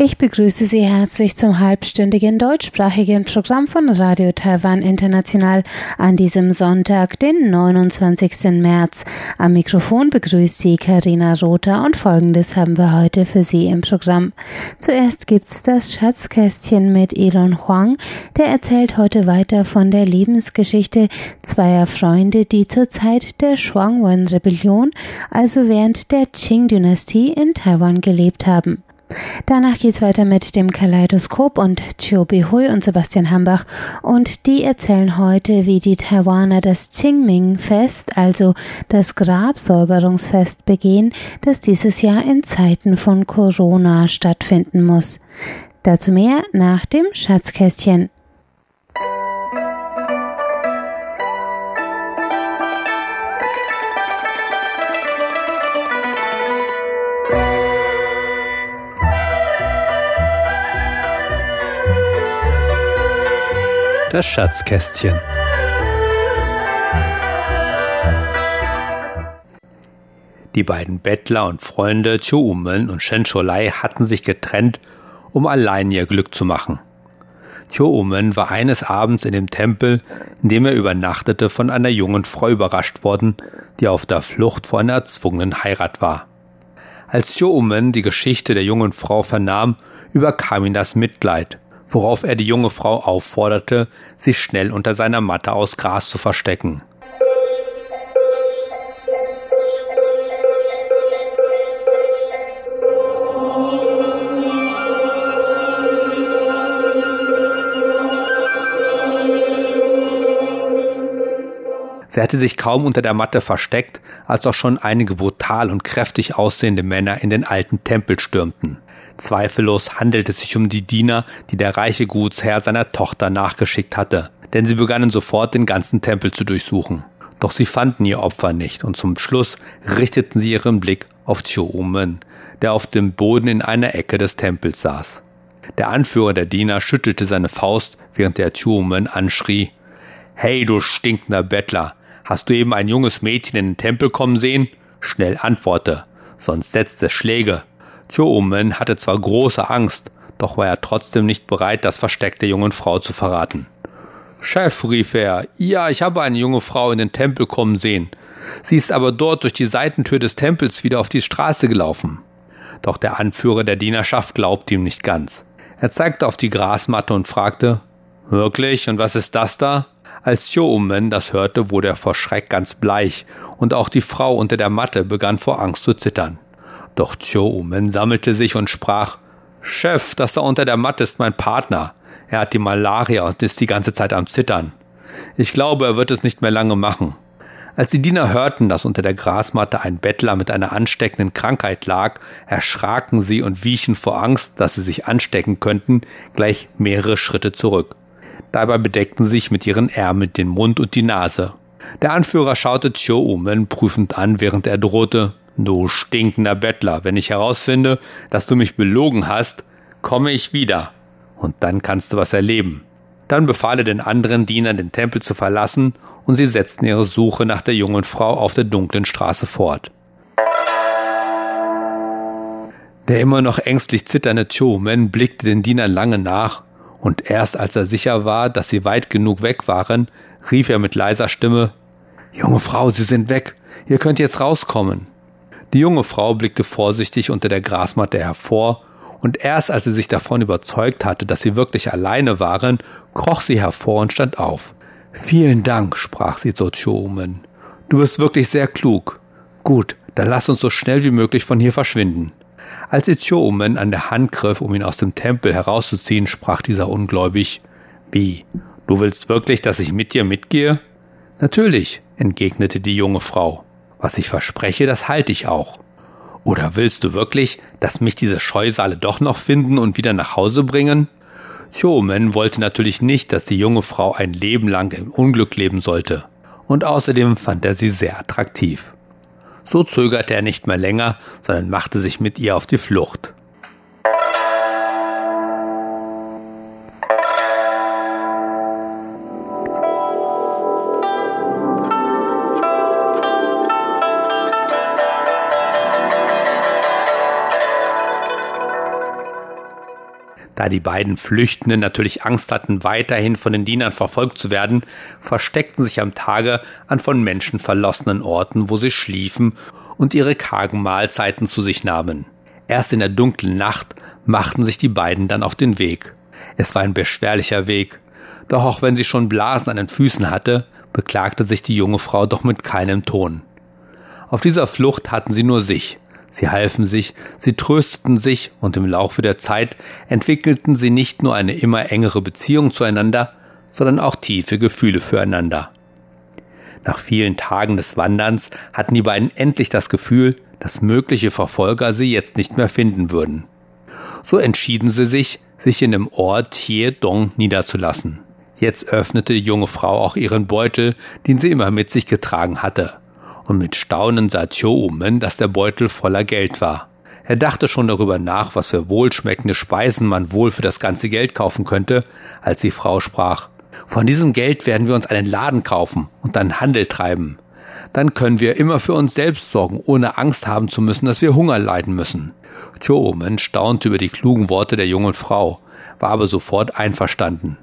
Ich begrüße Sie herzlich zum halbstündigen deutschsprachigen Programm von Radio Taiwan International an diesem Sonntag, den 29. März. Am Mikrofon begrüßt Sie Karina Rother und Folgendes haben wir heute für Sie im Programm. Zuerst gibt's das Schatzkästchen mit Elon Huang, der erzählt heute weiter von der Lebensgeschichte zweier Freunde, die zur Zeit der Shuangwen-Rebellion, also während der Qing-Dynastie in Taiwan gelebt haben. Danach geht's weiter mit dem Kaleidoskop und Chiu Hui und Sebastian Hambach und die erzählen heute, wie die Taiwaner das Qingming-Fest, also das Grabsäuberungsfest begehen, das dieses Jahr in Zeiten von Corona stattfinden muss. Dazu mehr nach dem Schatzkästchen. Das Schatzkästchen. Die beiden Bettler und Freunde Chiu Umen und Shen Sholai hatten sich getrennt, um allein ihr Glück zu machen. Chiu Umen war eines Abends in dem Tempel, in dem er übernachtete, von einer jungen Frau überrascht worden, die auf der Flucht vor einer erzwungenen Heirat war. Als Chiu Umen die Geschichte der jungen Frau vernahm, überkam ihn das Mitleid worauf er die junge Frau aufforderte, sich schnell unter seiner Matte aus Gras zu verstecken. Sie hatte sich kaum unter der Matte versteckt, als auch schon einige brutal und kräftig aussehende Männer in den alten Tempel stürmten. Zweifellos handelt es sich um die Diener, die der reiche Gutsherr seiner Tochter nachgeschickt hatte, denn sie begannen sofort den ganzen Tempel zu durchsuchen. Doch sie fanden ihr Opfer nicht und zum Schluss richteten sie ihren Blick auf Chiumen, der auf dem Boden in einer Ecke des Tempels saß. Der Anführer der Diener schüttelte seine Faust, während der Chiumen anschrie: Hey, du stinkender Bettler! Hast du eben ein junges Mädchen in den Tempel kommen sehen? Schnell antworte, sonst setzt es Schläge. Choomen hatte zwar große Angst, doch war er trotzdem nicht bereit, das Versteck der jungen Frau zu verraten. Chef, rief er, ja, ich habe eine junge Frau in den Tempel kommen sehen. Sie ist aber dort durch die Seitentür des Tempels wieder auf die Straße gelaufen. Doch der Anführer der Dienerschaft glaubte ihm nicht ganz. Er zeigte auf die Grasmatte und fragte, Wirklich? Und was ist das da? Als Choumen das hörte, wurde er vor Schreck ganz bleich, und auch die Frau unter der Matte begann vor Angst zu zittern. Doch Choumen sammelte sich und sprach Chef, das da unter der Matte ist mein Partner. Er hat die Malaria und ist die ganze Zeit am Zittern. Ich glaube, er wird es nicht mehr lange machen. Als die Diener hörten, dass unter der Grasmatte ein Bettler mit einer ansteckenden Krankheit lag, erschraken sie und wichen vor Angst, dass sie sich anstecken könnten, gleich mehrere Schritte zurück. Dabei bedeckten sich mit ihren Ärmeln den Mund und die Nase. Der Anführer schaute Chiu Umen prüfend an, während er drohte, Du stinkender Bettler, wenn ich herausfinde, dass du mich belogen hast, komme ich wieder. Und dann kannst du was erleben. Dann befahl er den anderen Dienern, den Tempel zu verlassen, und sie setzten ihre Suche nach der jungen Frau auf der dunklen Straße fort. Der immer noch ängstlich zitternde Chomen blickte den Dienern lange nach, und erst als er sicher war, dass sie weit genug weg waren, rief er mit leiser Stimme Junge Frau, Sie sind weg. Ihr könnt jetzt rauskommen. Die junge Frau blickte vorsichtig unter der Grasmatte hervor, und erst als sie sich davon überzeugt hatte, dass sie wirklich alleine waren, kroch sie hervor und stand auf. Vielen Dank, sprach sie zu Chomen. Du bist wirklich sehr klug. Gut, dann lass uns so schnell wie möglich von hier verschwinden. Als Chomen an der Hand griff, um ihn aus dem Tempel herauszuziehen, sprach dieser ungläubig Wie? Du willst wirklich, dass ich mit dir mitgehe? Natürlich, entgegnete die junge Frau. Was ich verspreche, das halte ich auch. Oder willst du wirklich, dass mich diese Scheusale doch noch finden und wieder nach Hause bringen? Chomen wollte natürlich nicht, dass die junge Frau ein Leben lang im Unglück leben sollte. Und außerdem fand er sie sehr attraktiv. So zögerte er nicht mehr länger, sondern machte sich mit ihr auf die Flucht. Die beiden Flüchtenden natürlich Angst hatten, weiterhin von den Dienern verfolgt zu werden, versteckten sich am Tage an von Menschen verlassenen Orten, wo sie schliefen und ihre kargen Mahlzeiten zu sich nahmen. Erst in der dunklen Nacht machten sich die beiden dann auf den Weg. Es war ein beschwerlicher Weg, doch auch wenn sie schon Blasen an den Füßen hatte, beklagte sich die junge Frau doch mit keinem Ton. Auf dieser Flucht hatten sie nur sich, Sie halfen sich, sie trösteten sich und im Laufe der Zeit entwickelten sie nicht nur eine immer engere Beziehung zueinander, sondern auch tiefe Gefühle füreinander. Nach vielen Tagen des Wanderns hatten die beiden endlich das Gefühl, dass mögliche Verfolger sie jetzt nicht mehr finden würden. So entschieden sie sich, sich in dem Ort Dong niederzulassen. Jetzt öffnete die junge Frau auch ihren Beutel, den sie immer mit sich getragen hatte und mit Staunen sah Choumen, dass der Beutel voller Geld war. Er dachte schon darüber nach, was für wohlschmeckende Speisen man wohl für das ganze Geld kaufen könnte, als die Frau sprach. Von diesem Geld werden wir uns einen Laden kaufen und dann Handel treiben. Dann können wir immer für uns selbst sorgen, ohne Angst haben zu müssen, dass wir Hunger leiden müssen. Choumen staunte über die klugen Worte der jungen Frau, war aber sofort einverstanden.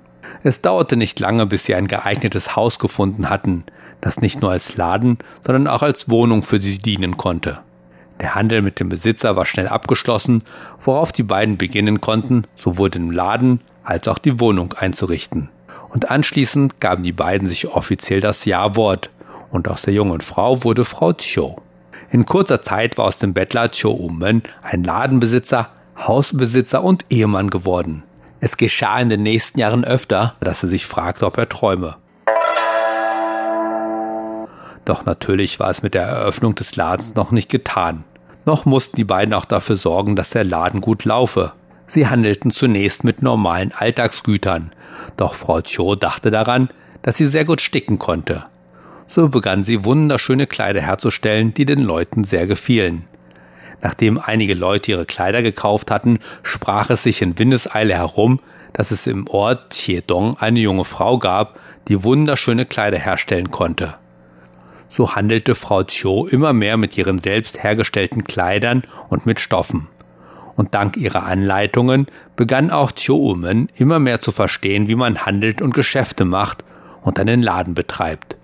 Es dauerte nicht lange, bis sie ein geeignetes Haus gefunden hatten, das nicht nur als Laden, sondern auch als Wohnung für sie dienen konnte. Der Handel mit dem Besitzer war schnell abgeschlossen, worauf die beiden beginnen konnten, sowohl den Laden als auch die Wohnung einzurichten. Und anschließend gaben die beiden sich offiziell das Ja-Wort, und aus der jungen Frau wurde Frau Cho. In kurzer Zeit war aus dem Bettler Cho Umen ein Ladenbesitzer, Hausbesitzer und Ehemann geworden. Es geschah in den nächsten Jahren öfter, dass er sich fragte, ob er träume. Doch natürlich war es mit der Eröffnung des Ladens noch nicht getan. Noch mussten die beiden auch dafür sorgen, dass der Laden gut laufe. Sie handelten zunächst mit normalen Alltagsgütern, doch Frau Cho dachte daran, dass sie sehr gut sticken konnte. So begann sie wunderschöne Kleider herzustellen, die den Leuten sehr gefielen. Nachdem einige Leute ihre Kleider gekauft hatten, sprach es sich in Windeseile herum, dass es im Ort Chiedong eine junge Frau gab, die wunderschöne Kleider herstellen konnte. So handelte Frau Cho immer mehr mit ihren selbst hergestellten Kleidern und mit Stoffen. Und dank ihrer Anleitungen begann auch Cho-Umen immer mehr zu verstehen, wie man handelt und Geschäfte macht und einen Laden betreibt.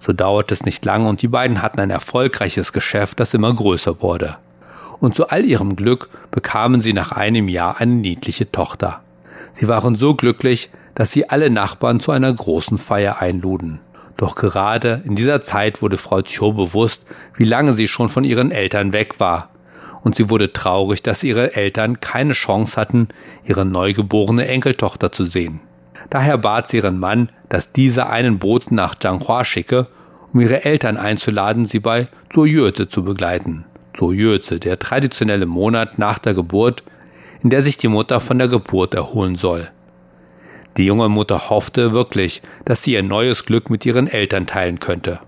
So dauerte es nicht lange und die beiden hatten ein erfolgreiches Geschäft, das immer größer wurde. Und zu all ihrem Glück bekamen sie nach einem Jahr eine niedliche Tochter. Sie waren so glücklich, dass sie alle Nachbarn zu einer großen Feier einluden. Doch gerade in dieser Zeit wurde Frau Cho bewusst, wie lange sie schon von ihren Eltern weg war. Und sie wurde traurig, dass ihre Eltern keine Chance hatten, ihre neugeborene Enkeltochter zu sehen. Daher bat sie ihren Mann, dass dieser einen Boten nach Zhanghua schicke, um ihre Eltern einzuladen, sie bei Zuoyöze zu begleiten. Zuoyöze, der traditionelle Monat nach der Geburt, in der sich die Mutter von der Geburt erholen soll. Die junge Mutter hoffte wirklich, dass sie ihr neues Glück mit ihren Eltern teilen könnte.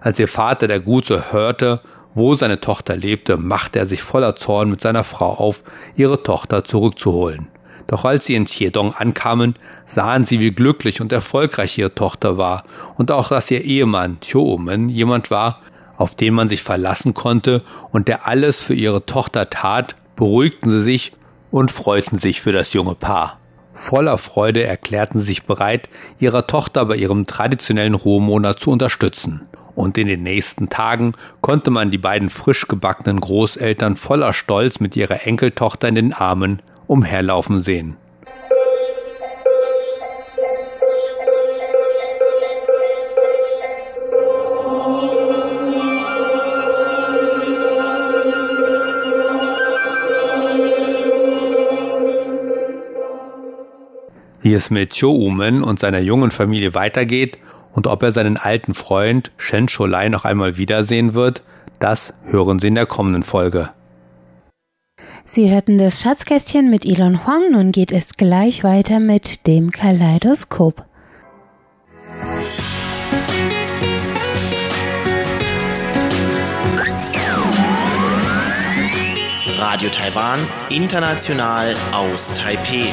Als ihr Vater der Gute hörte, wo seine Tochter lebte, machte er sich voller Zorn mit seiner Frau auf, ihre Tochter zurückzuholen. Doch als sie in Chiedong ankamen, sahen sie, wie glücklich und erfolgreich ihre Tochter war und auch, dass ihr Ehemann Choomen jemand war, auf den man sich verlassen konnte und der alles für ihre Tochter tat, beruhigten sie sich und freuten sich für das junge Paar. Voller Freude erklärten sie sich bereit, ihrer Tochter bei ihrem traditionellen Ruhemonat zu unterstützen. Und in den nächsten Tagen konnte man die beiden frisch gebackenen Großeltern voller Stolz mit ihrer Enkeltochter in den Armen umherlaufen sehen. Wie es mit Cho-Umen und seiner jungen Familie weitergeht und ob er seinen alten Freund Shen Cholai noch einmal wiedersehen wird, das hören Sie in der kommenden Folge. Sie hörten das Schatzkästchen mit Elon Huang, nun geht es gleich weiter mit dem Kaleidoskop. Radio Taiwan, international aus Taipeh.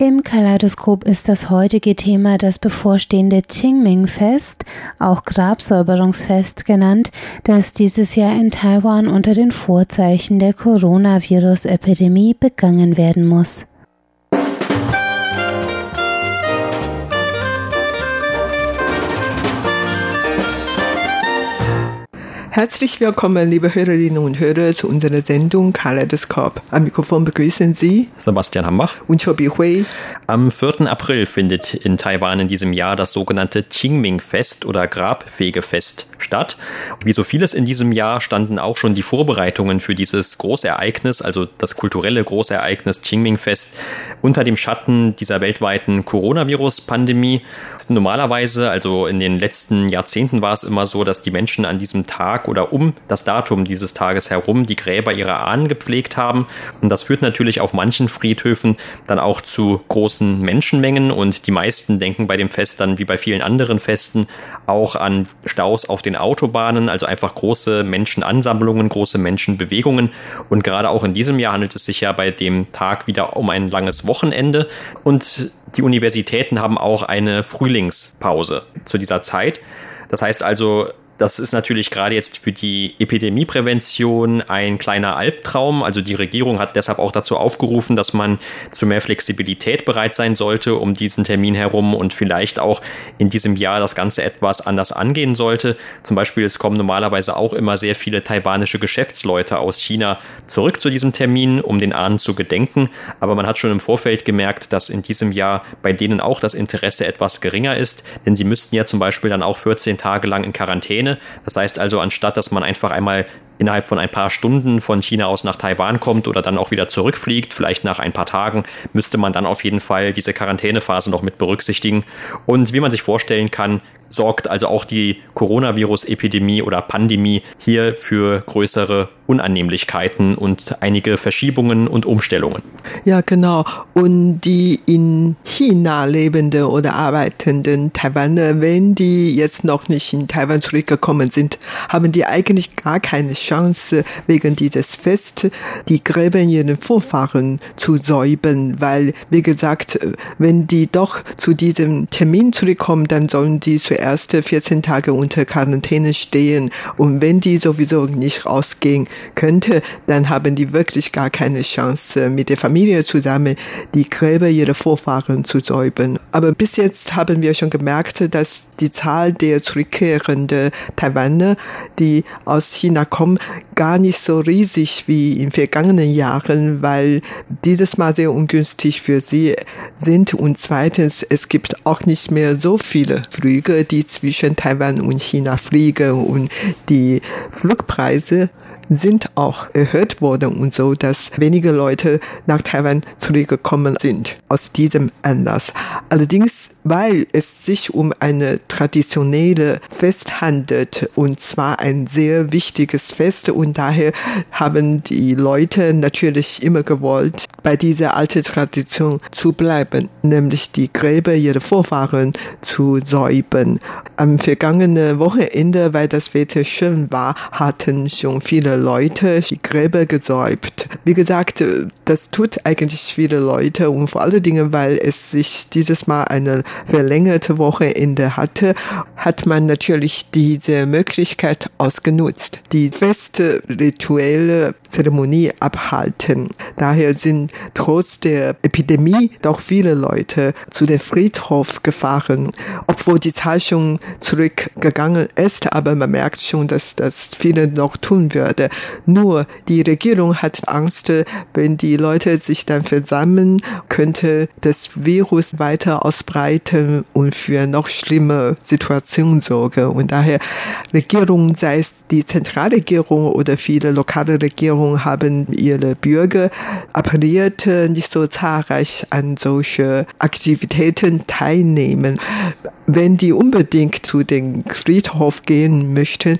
Im Kaleidoskop ist das heutige Thema das bevorstehende Qingming-Fest, auch Grabsäuberungsfest genannt, das dieses Jahr in Taiwan unter den Vorzeichen der Coronavirus-Epidemie begangen werden muss. Herzlich willkommen, liebe Hörerinnen und Hörer, zu unserer Sendung Kaleidoskop. Am Mikrofon begrüßen Sie Sebastian Hambach und Chobi Hui. Am 4. April findet in Taiwan in diesem Jahr das sogenannte Qingming-Fest oder Grabfegefest statt. wie so vieles in diesem Jahr standen auch schon die Vorbereitungen für dieses Großereignis, also das kulturelle Großereignis Qingming-Fest, unter dem Schatten dieser weltweiten Coronavirus-Pandemie. Normalerweise, also in den letzten Jahrzehnten war es immer so, dass die Menschen an diesem Tag oder um das Datum dieses Tages herum die Gräber ihrer Ahnen gepflegt haben. Und das führt natürlich auf manchen Friedhöfen dann auch zu großen Menschenmengen und die meisten denken bei dem Fest dann wie bei vielen anderen Festen auch an Staus auf den Autobahnen, also einfach große Menschenansammlungen, große Menschenbewegungen. Und gerade auch in diesem Jahr handelt es sich ja bei dem Tag wieder um ein langes Wochenende. Und die Universitäten haben auch eine Frühlingspause zu dieser Zeit. Das heißt also, das ist natürlich gerade jetzt für die Epidemieprävention ein kleiner Albtraum. Also die Regierung hat deshalb auch dazu aufgerufen, dass man zu mehr Flexibilität bereit sein sollte um diesen Termin herum und vielleicht auch in diesem Jahr das Ganze etwas anders angehen sollte. Zum Beispiel, es kommen normalerweise auch immer sehr viele taiwanische Geschäftsleute aus China zurück zu diesem Termin, um den Ahnen zu gedenken. Aber man hat schon im Vorfeld gemerkt, dass in diesem Jahr bei denen auch das Interesse etwas geringer ist, denn sie müssten ja zum Beispiel dann auch 14 Tage lang in Quarantäne Quarantäne. Das heißt also, anstatt dass man einfach einmal innerhalb von ein paar Stunden von China aus nach Taiwan kommt oder dann auch wieder zurückfliegt, vielleicht nach ein paar Tagen, müsste man dann auf jeden Fall diese Quarantänephase noch mit berücksichtigen. Und wie man sich vorstellen kann, sorgt also auch die Coronavirus-Epidemie oder Pandemie hier für größere Unannehmlichkeiten und einige Verschiebungen und Umstellungen. Ja, genau. Und die in China lebenden oder arbeitenden Taiwaner, wenn die jetzt noch nicht in Taiwan zurückgekommen sind, haben die eigentlich gar keine Chance, wegen dieses Fest die Gräben ihren Vorfahren zu säubern, weil, wie gesagt, wenn die doch zu diesem Termin zurückkommen, dann sollen die zuerst 14 Tage unter Quarantäne stehen. Und wenn die sowieso nicht rausgehen, könnte, dann haben die wirklich gar keine Chance, mit der Familie zusammen die Gräber ihrer Vorfahren zu säubern. Aber bis jetzt haben wir schon gemerkt, dass die Zahl der zurückkehrenden Taiwaner, die aus China kommen, gar nicht so riesig wie in vergangenen Jahren, weil dieses Mal sehr ungünstig für sie sind. Und zweitens, es gibt auch nicht mehr so viele Flüge, die zwischen Taiwan und China fliegen und die Flugpreise sind auch erhöht worden und so, dass wenige Leute nach Taiwan zurückgekommen sind aus diesem Anlass. Allerdings, weil es sich um eine traditionelle Fest handelt und zwar ein sehr wichtiges Fest und daher haben die Leute natürlich immer gewollt, bei dieser alten Tradition zu bleiben, nämlich die Gräber ihrer Vorfahren zu säubern. Am vergangenen Wochenende, weil das Wetter schön war, hatten schon viele Leute die Gräber gesäubt. Wie gesagt, das tut eigentlich viele Leute und vor allen Dingen, weil es sich dieses Mal eine verlängerte Wochenende hatte, hat man natürlich diese Möglichkeit ausgenutzt, die feste rituelle Zeremonie abhalten. Daher sind trotz der Epidemie doch viele Leute zu dem Friedhof gefahren, obwohl die Zahl schon zurückgegangen ist, aber man merkt schon, dass das viele noch tun würde. Nur die Regierung hat Angst, wenn die Leute sich dann versammeln, könnte das Virus weiter ausbreiten und für noch schlimme Situationen sorgen. Und daher Regierung, sei es die Zentralregierung oder viele lokale Regierungen, haben ihre Bürger appelliert, nicht so zahlreich an solche Aktivitäten teilnehmen. Wenn die unbedingt zu den Friedhof gehen möchten,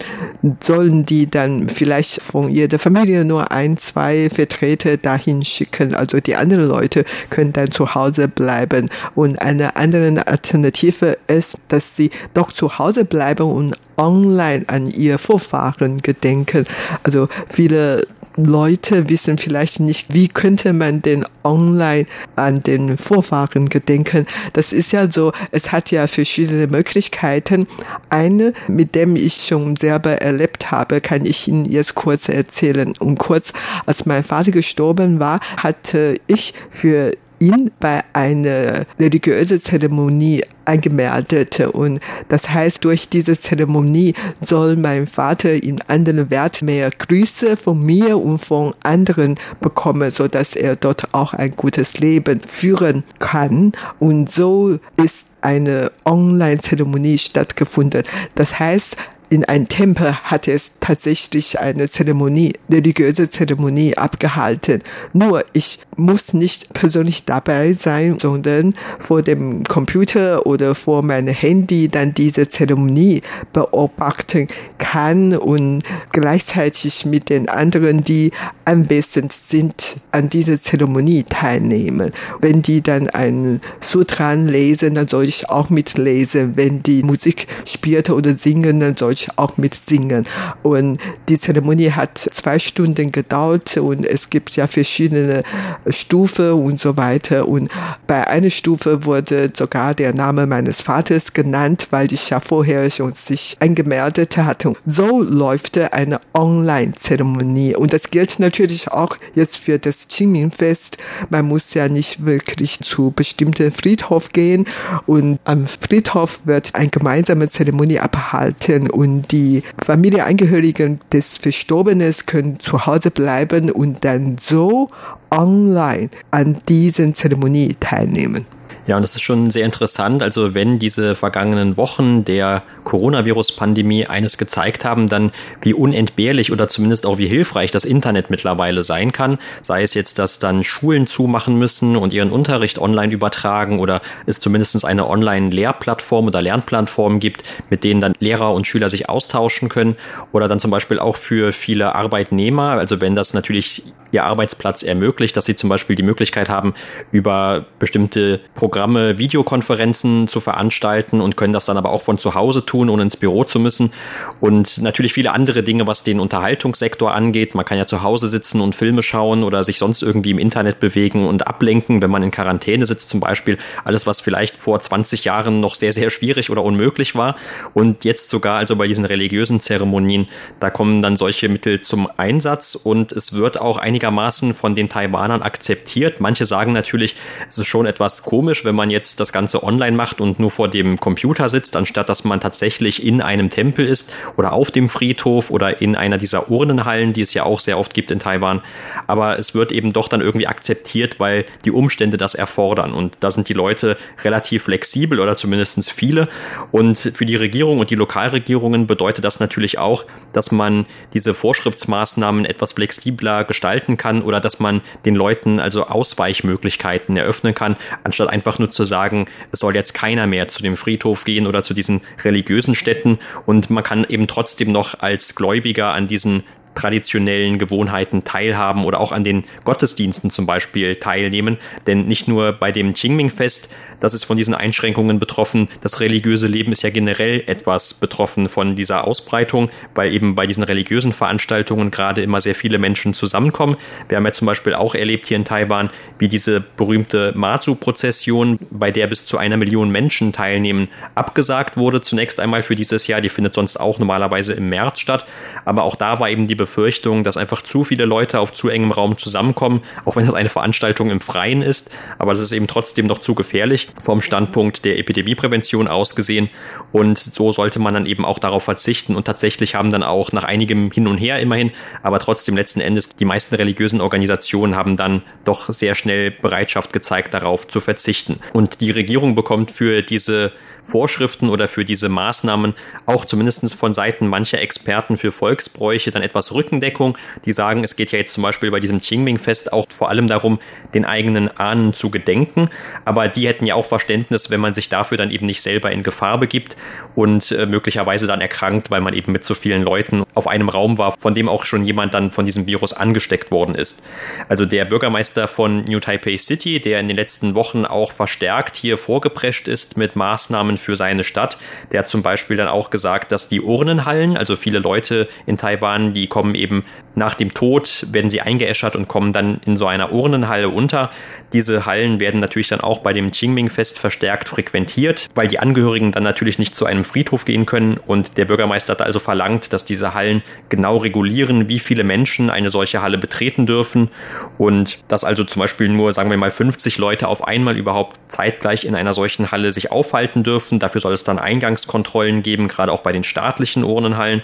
sollen die dann vielleicht von jeder Familie nur ein, zwei Vertreter dahin schicken. Also die anderen Leute können dann zu Hause bleiben. Und eine andere Alternative ist, dass sie doch zu Hause bleiben und online an ihr Vorfahren gedenken. Also viele Leute wissen vielleicht nicht, wie könnte man denn online an den Vorfahren gedenken. Das ist ja so, es hat ja verschiedene Möglichkeiten. Eine, mit dem ich schon selber erlebt habe, kann ich Ihnen jetzt kurz erzählen. Und kurz, als mein Vater gestorben war, hatte ich für ihn bei einer religiösen Zeremonie angemeldet. Und das heißt, durch diese Zeremonie soll mein Vater in anderen Wert mehr Grüße von mir und von anderen bekommen, so dass er dort auch ein gutes Leben führen kann. Und so ist eine Online-Zeremonie stattgefunden. Das heißt, in einem Tempel hat es tatsächlich eine Zeremonie, religiöse Zeremonie abgehalten. Nur ich muss nicht persönlich dabei sein, sondern vor dem Computer oder vor meinem Handy dann diese Zeremonie beobachten kann und gleichzeitig mit den anderen, die anwesend sind, an dieser Zeremonie teilnehmen. Wenn die dann ein Sutran lesen, dann soll ich auch mitlesen. Wenn die Musik spielt oder singen, dann soll ich auch mitsingen. Und die Zeremonie hat zwei Stunden gedauert und es gibt ja verschiedene Stufen und so weiter. Und bei einer Stufe wurde sogar der Name meines Vaters genannt, weil ich ja vorher schon sich angemeldet hatte. So läuft eine Online-Zeremonie. Und das gilt natürlich auch jetzt für das Qingming-Fest. Man muss ja nicht wirklich zu bestimmten Friedhof gehen. Und am Friedhof wird eine gemeinsame Zeremonie abgehalten und die Familienangehörigen des Verstorbenen können zu Hause bleiben und dann so online an diesen Zeremonie teilnehmen. Ja, und das ist schon sehr interessant. Also wenn diese vergangenen Wochen der Coronavirus-Pandemie eines gezeigt haben, dann wie unentbehrlich oder zumindest auch wie hilfreich das Internet mittlerweile sein kann. Sei es jetzt, dass dann Schulen zumachen müssen und ihren Unterricht online übertragen oder es zumindest eine Online-Lehrplattform oder Lernplattform gibt, mit denen dann Lehrer und Schüler sich austauschen können. Oder dann zum Beispiel auch für viele Arbeitnehmer, also wenn das natürlich ihr Arbeitsplatz ermöglicht, dass sie zum Beispiel die Möglichkeit haben, über bestimmte Programme Videokonferenzen zu veranstalten und können das dann aber auch von zu Hause tun, ohne ins Büro zu müssen. Und natürlich viele andere Dinge, was den Unterhaltungssektor angeht. Man kann ja zu Hause sitzen und Filme schauen oder sich sonst irgendwie im Internet bewegen und ablenken, wenn man in Quarantäne sitzt zum Beispiel. Alles, was vielleicht vor 20 Jahren noch sehr, sehr schwierig oder unmöglich war. Und jetzt sogar also bei diesen religiösen Zeremonien, da kommen dann solche Mittel zum Einsatz und es wird auch einige einigermaßen von den Taiwanern akzeptiert. Manche sagen natürlich, es ist schon etwas komisch, wenn man jetzt das Ganze online macht und nur vor dem Computer sitzt, anstatt dass man tatsächlich in einem Tempel ist oder auf dem Friedhof oder in einer dieser Urnenhallen, die es ja auch sehr oft gibt in Taiwan. Aber es wird eben doch dann irgendwie akzeptiert, weil die Umstände das erfordern. Und da sind die Leute relativ flexibel oder zumindest viele. Und für die Regierung und die Lokalregierungen bedeutet das natürlich auch, dass man diese Vorschriftsmaßnahmen etwas flexibler gestalten kann oder dass man den Leuten also Ausweichmöglichkeiten eröffnen kann, anstatt einfach nur zu sagen, es soll jetzt keiner mehr zu dem Friedhof gehen oder zu diesen religiösen Städten. Und man kann eben trotzdem noch als Gläubiger an diesen traditionellen Gewohnheiten teilhaben oder auch an den Gottesdiensten zum Beispiel teilnehmen. Denn nicht nur bei dem Qingming-Fest, das ist von diesen Einschränkungen betroffen, das religiöse Leben ist ja generell etwas betroffen von dieser Ausbreitung, weil eben bei diesen religiösen Veranstaltungen gerade immer sehr viele Menschen zusammenkommen. Wir haben ja zum Beispiel auch erlebt hier in Taiwan, wie diese berühmte Matsu-Prozession, bei der bis zu einer Million Menschen teilnehmen, abgesagt wurde. Zunächst einmal für dieses Jahr, die findet sonst auch normalerweise im März statt. Aber auch da war eben die Befürchtung, dass einfach zu viele Leute auf zu engem Raum zusammenkommen, auch wenn das eine Veranstaltung im Freien ist. Aber das ist eben trotzdem noch zu gefährlich vom Standpunkt der Epidemieprävention ausgesehen. Und so sollte man dann eben auch darauf verzichten. Und tatsächlich haben dann auch nach einigem Hin und Her immerhin, aber trotzdem letzten Endes die meisten religiösen Organisationen haben dann doch sehr schnell Bereitschaft gezeigt, darauf zu verzichten. Und die Regierung bekommt für diese Vorschriften oder für diese Maßnahmen auch zumindest von Seiten mancher Experten für Volksbräuche dann etwas Rückendeckung. Die sagen, es geht ja jetzt zum Beispiel bei diesem Qingming-Fest auch vor allem darum, den eigenen Ahnen zu gedenken. Aber die hätten ja auch Verständnis, wenn man sich dafür dann eben nicht selber in Gefahr begibt und äh, möglicherweise dann erkrankt, weil man eben mit so vielen Leuten auf einem Raum war, von dem auch schon jemand dann von diesem Virus angesteckt worden ist. Also der Bürgermeister von New Taipei City, der in den letzten Wochen auch verstärkt hier vorgeprescht ist mit Maßnahmen für seine Stadt, der hat zum Beispiel dann auch gesagt, dass die Urnenhallen, also viele Leute in Taiwan, die kommen eben nach dem Tod, werden sie eingeäschert und kommen dann in so einer Urnenhalle unter. Diese Hallen werden natürlich dann auch bei dem Qingming-Fest verstärkt frequentiert, weil die Angehörigen dann natürlich nicht zu einem Friedhof gehen können und der Bürgermeister hat also verlangt, dass diese Hallen genau regulieren, wie viele Menschen eine solche Halle betreten dürfen und dass also zum Beispiel nur, sagen wir mal, 50 Leute auf einmal überhaupt zeitgleich in einer solchen Halle sich aufhalten dürfen. Dafür soll es dann Eingangskontrollen geben, gerade auch bei den staatlichen Urnenhallen.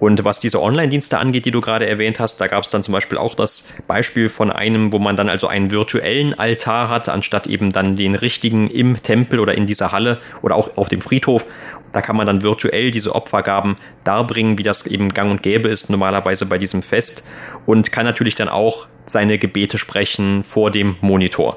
Und was diese Online-Dienste angeht, die du gerade erwähnt hast, da gab es dann zum Beispiel auch das Beispiel von einem, wo man dann also einen virtuellen Altar hat, anstatt eben dann den richtigen im Tempel oder in dieser Halle oder auch auf dem Friedhof. Da kann man dann virtuell diese Opfergaben darbringen, wie das eben gang und gäbe ist, normalerweise bei diesem Fest. Und kann natürlich dann auch seine Gebete sprechen vor dem Monitor.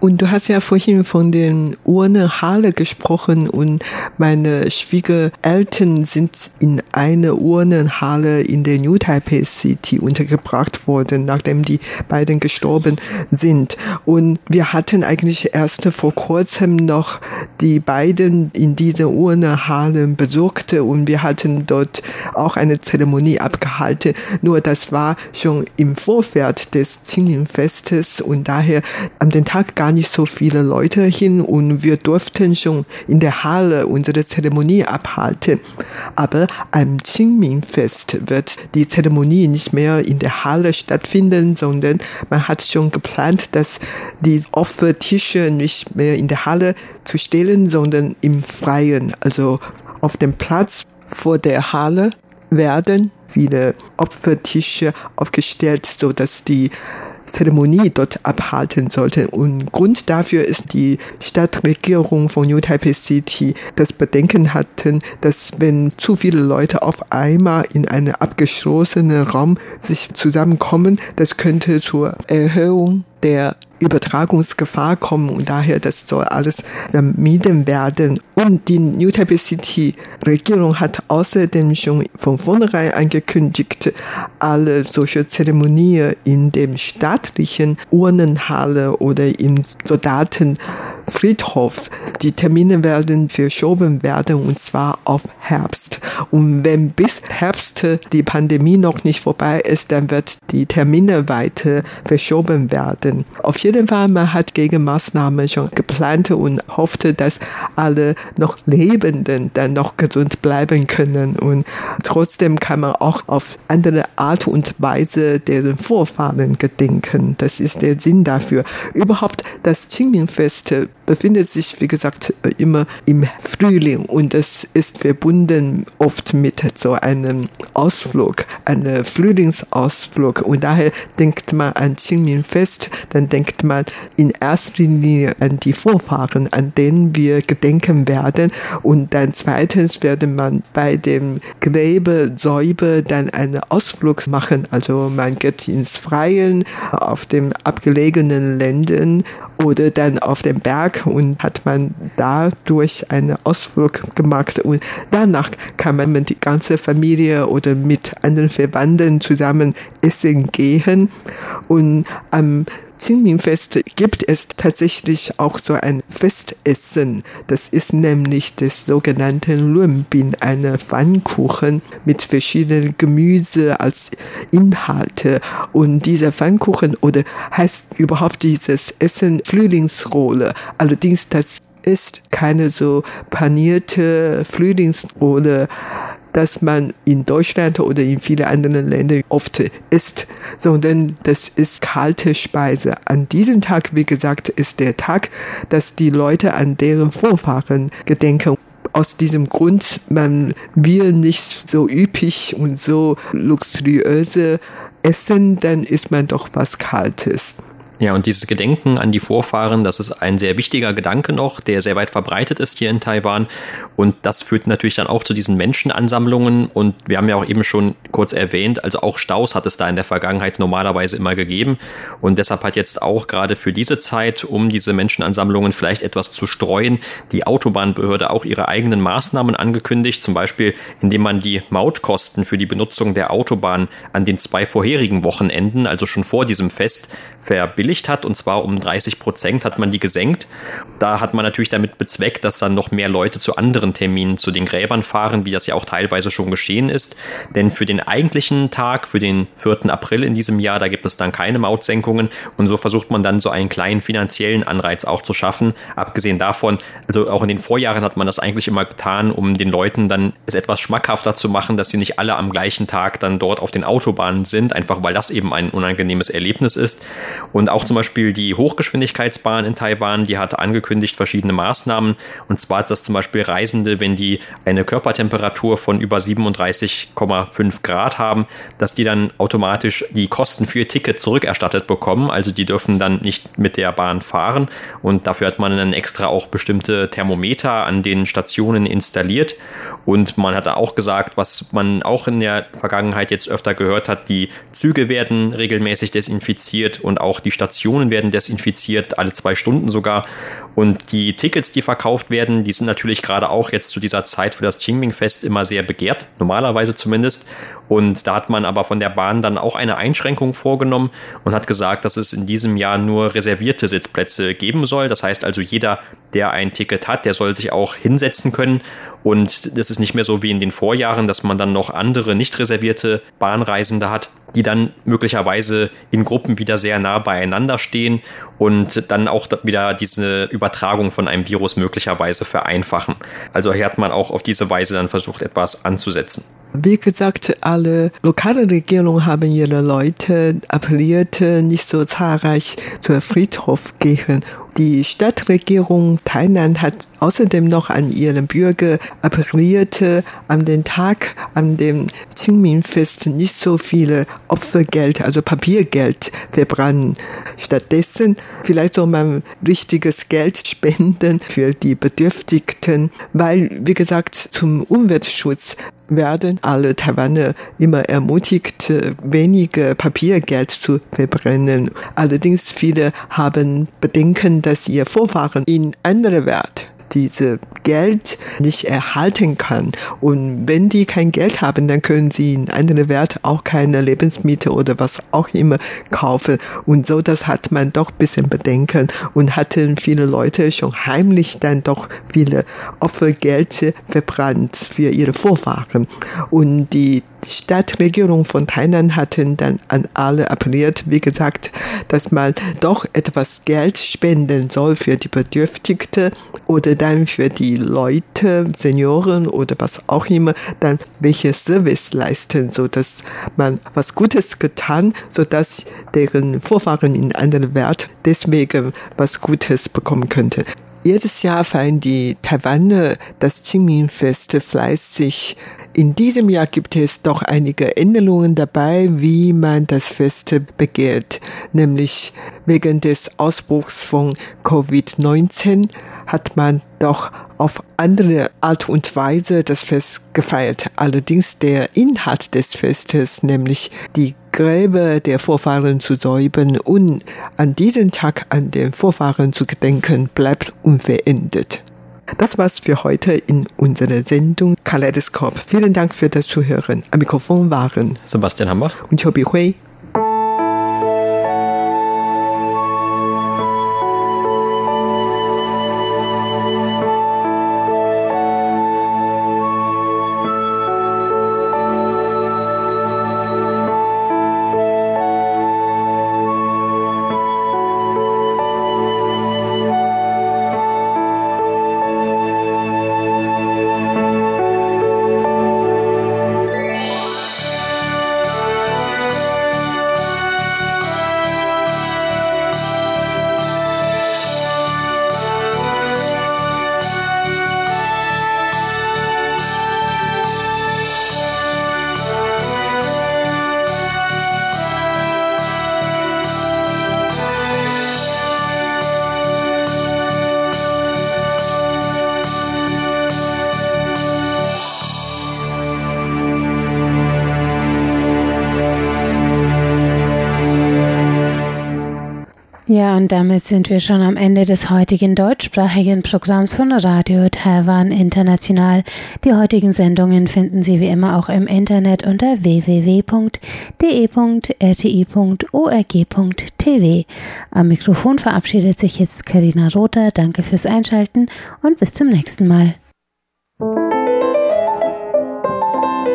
Und du hast ja vorhin von den Urnenhalle gesprochen und meine Schwiegereltern sind in eine Urnenhalle in der New Taipei City untergebracht worden, nachdem die beiden gestorben sind. Und wir hatten eigentlich erst vor kurzem noch die beiden in diese Urnenhalle besucht und wir hatten dort auch eine Zeremonie abgehalten. Nur das war schon im Vorfeld des Qingming-Festes und daher an den Tag gar nicht so viele Leute hin und wir durften schon in der Halle unsere Zeremonie abhalten. Aber am Qingming-Fest wird die Zeremonie nicht mehr in der Halle stattfinden, sondern man hat schon geplant, dass die Opfertische nicht mehr in der Halle zu stellen, sondern im Freien, also auf dem Platz vor der Halle werden viele Opfertische aufgestellt, so dass die Zeremonie dort abhalten sollten. Und Grund dafür ist die Stadtregierung von New Taipei City, das Bedenken hatten, dass wenn zu viele Leute auf einmal in einem abgeschlossenen Raum sich zusammenkommen, das könnte zur Erhöhung der Übertragungsgefahr kommen und daher das soll alles vermieden werden. Und die New Taipei City Regierung hat außerdem schon von vornherein angekündigt, alle solche Zeremonien in dem staatlichen Urnenhalle oder im Soldatenfriedhof, die Termine werden verschoben werden und zwar auf Herbst. Und wenn bis Herbst die Pandemie noch nicht vorbei ist, dann wird die Termine weiter verschoben werden. Auf jeden Fall, man hat Gegenmaßnahmen schon geplant und hoffte, dass alle noch Lebenden dann noch gesund bleiben können. Und trotzdem kann man auch auf andere Art und Weise deren Vorfahren gedenken. Das ist der Sinn dafür. Überhaupt das Qingming-Fest befindet sich, wie gesagt, immer im Frühling und es ist verbunden oft mit so einem Ausflug, einem Frühlingsausflug. Und daher denkt man an Qingming-Fest, dann denkt man in erster Linie an die Vorfahren, an denen wir gedenken werden. Und dann zweitens werde man bei dem Gräbersäube dann einen Ausflug machen. Also man geht ins Freien auf den abgelegenen Ländern oder dann auf dem Berg und hat man dadurch einen Ausflug gemacht und danach kann man mit die ganze Familie oder mit anderen Verwandten zusammen essen gehen und am Qingming-Fest gibt es tatsächlich auch so ein Festessen. Das ist nämlich das sogenannte Luanbin, eine Pfannkuchen mit verschiedenen Gemüse als Inhalte. Und dieser Pfannkuchen oder heißt überhaupt dieses Essen Frühlingsrolle. Allerdings das ist keine so panierte Frühlingsrolle das man in Deutschland oder in vielen anderen Ländern oft isst, sondern das ist kalte Speise. An diesem Tag, wie gesagt, ist der Tag, dass die Leute an deren Vorfahren gedenken aus diesem Grund, man will nicht so üppig und so luxuriöse essen, dann isst man doch was Kaltes. Ja, und dieses Gedenken an die Vorfahren, das ist ein sehr wichtiger Gedanke noch, der sehr weit verbreitet ist hier in Taiwan. Und das führt natürlich dann auch zu diesen Menschenansammlungen. Und wir haben ja auch eben schon kurz erwähnt, also auch Staus hat es da in der Vergangenheit normalerweise immer gegeben. Und deshalb hat jetzt auch gerade für diese Zeit, um diese Menschenansammlungen vielleicht etwas zu streuen, die Autobahnbehörde auch ihre eigenen Maßnahmen angekündigt. Zum Beispiel, indem man die Mautkosten für die Benutzung der Autobahn an den zwei vorherigen Wochenenden, also schon vor diesem Fest, verbilligt verbilligt hat. Und zwar um 30 Prozent hat man die gesenkt. Da hat man natürlich damit bezweckt, dass dann noch mehr Leute zu anderen Terminen zu den Gräbern fahren, wie das ja auch teilweise schon geschehen ist. Denn für den eigentlichen Tag, für den 4. April in diesem Jahr, da gibt es dann keine Mautsenkungen. Und so versucht man dann so einen kleinen finanziellen Anreiz auch zu schaffen. Abgesehen davon, also auch in den Vorjahren hat man das eigentlich immer getan, um den Leuten dann es etwas schmackhafter zu machen, dass sie nicht alle am gleichen Tag dann dort auf den Autobahnen sind, einfach weil das eben ein unangenehmes Erlebnis ist. Und auch zum Beispiel die Hochgeschwindigkeitsbahn in Taiwan, die hat angekündigt verschiedene Maßnahmen. Und zwar ist das zum Beispiel Reisende, wenn die eine Körpertemperatur von über 37,5 Grad haben, dass die dann automatisch die Kosten für ihr Ticket zurückerstattet bekommen. Also die dürfen dann nicht mit der Bahn fahren. Und dafür hat man dann extra auch bestimmte Thermometer an den Stationen installiert. Und man hat auch gesagt, was man auch in der Vergangenheit jetzt öfter gehört hat, die Züge werden regelmäßig desinfiziert und auch die Stationen werden desinfiziert, alle zwei Stunden sogar. Und die Tickets, die verkauft werden, die sind natürlich gerade auch jetzt zu dieser Zeit für das Qingming-Fest immer sehr begehrt, normalerweise zumindest. Und da hat man aber von der Bahn dann auch eine Einschränkung vorgenommen und hat gesagt, dass es in diesem Jahr nur reservierte Sitzplätze geben soll. Das heißt also, jeder, der ein Ticket hat, der soll sich auch hinsetzen können. Und das ist nicht mehr so wie in den Vorjahren, dass man dann noch andere nicht reservierte Bahnreisende hat, die dann möglicherweise in Gruppen wieder sehr nah beieinander stehen und dann auch wieder diese Übertragung von einem Virus möglicherweise vereinfachen. Also hier hat man auch auf diese Weise dann versucht, etwas anzusetzen. Wie gesagt, alle lokalen Regierungen haben ihre Leute appelliert, nicht so zahlreich zur Friedhof gehen. Die Stadtregierung Tainan hat außerdem noch an ihren Bürger appelliert, an den Tag, an dem Qingming-Fest nicht so viele Opfergeld, also Papiergeld verbrennen. Stattdessen vielleicht soll man richtiges Geld spenden für die Bedürftigten, weil, wie gesagt, zum Umweltschutz werden alle Taiwaner immer ermutigt, weniger Papiergeld zu verbrennen. Allerdings viele haben Bedenken, dass ihr Vorfahren in andere Wert diese Geld nicht erhalten kann. Und wenn die kein Geld haben, dann können sie in anderen Wert auch keine Lebensmittel oder was auch immer kaufen. Und so, das hat man doch ein bisschen Bedenken und hatten viele Leute schon heimlich dann doch viele Opfergeld verbrannt für ihre Vorfahren. Und die Stadtregierung von Tainan hatten dann an alle appelliert, wie gesagt, dass man doch etwas Geld spenden soll für die Bedürftigten oder dann für die Leute, Senioren oder was auch immer, dann welche Service leisten, so dass man was Gutes getan, so dass deren Vorfahren in anderen Welt deswegen was Gutes bekommen könnten. Jedes Jahr feiern die Taiwaner das Qingming-Fest fleißig. In diesem Jahr gibt es doch einige Änderungen dabei, wie man das Fest begehrt. Nämlich wegen des Ausbruchs von Covid-19 hat man doch auf andere Art und Weise das Fest gefeiert. Allerdings der Inhalt des Festes, nämlich die Gräber der Vorfahren zu säubern und an diesem Tag an den Vorfahren zu gedenken, bleibt unverändert. Das war's für heute in unserer Sendung Kaleidoskop. Vielen Dank für das Zuhören. Am Mikrofon waren Sebastian Hammer und Chobi Hui. Und damit sind wir schon am Ende des heutigen deutschsprachigen Programms von Radio Taiwan International. Die heutigen Sendungen finden Sie wie immer auch im Internet unter www.de.rti.org.tv. Am Mikrofon verabschiedet sich jetzt Karina Rother. Danke fürs Einschalten und bis zum nächsten Mal.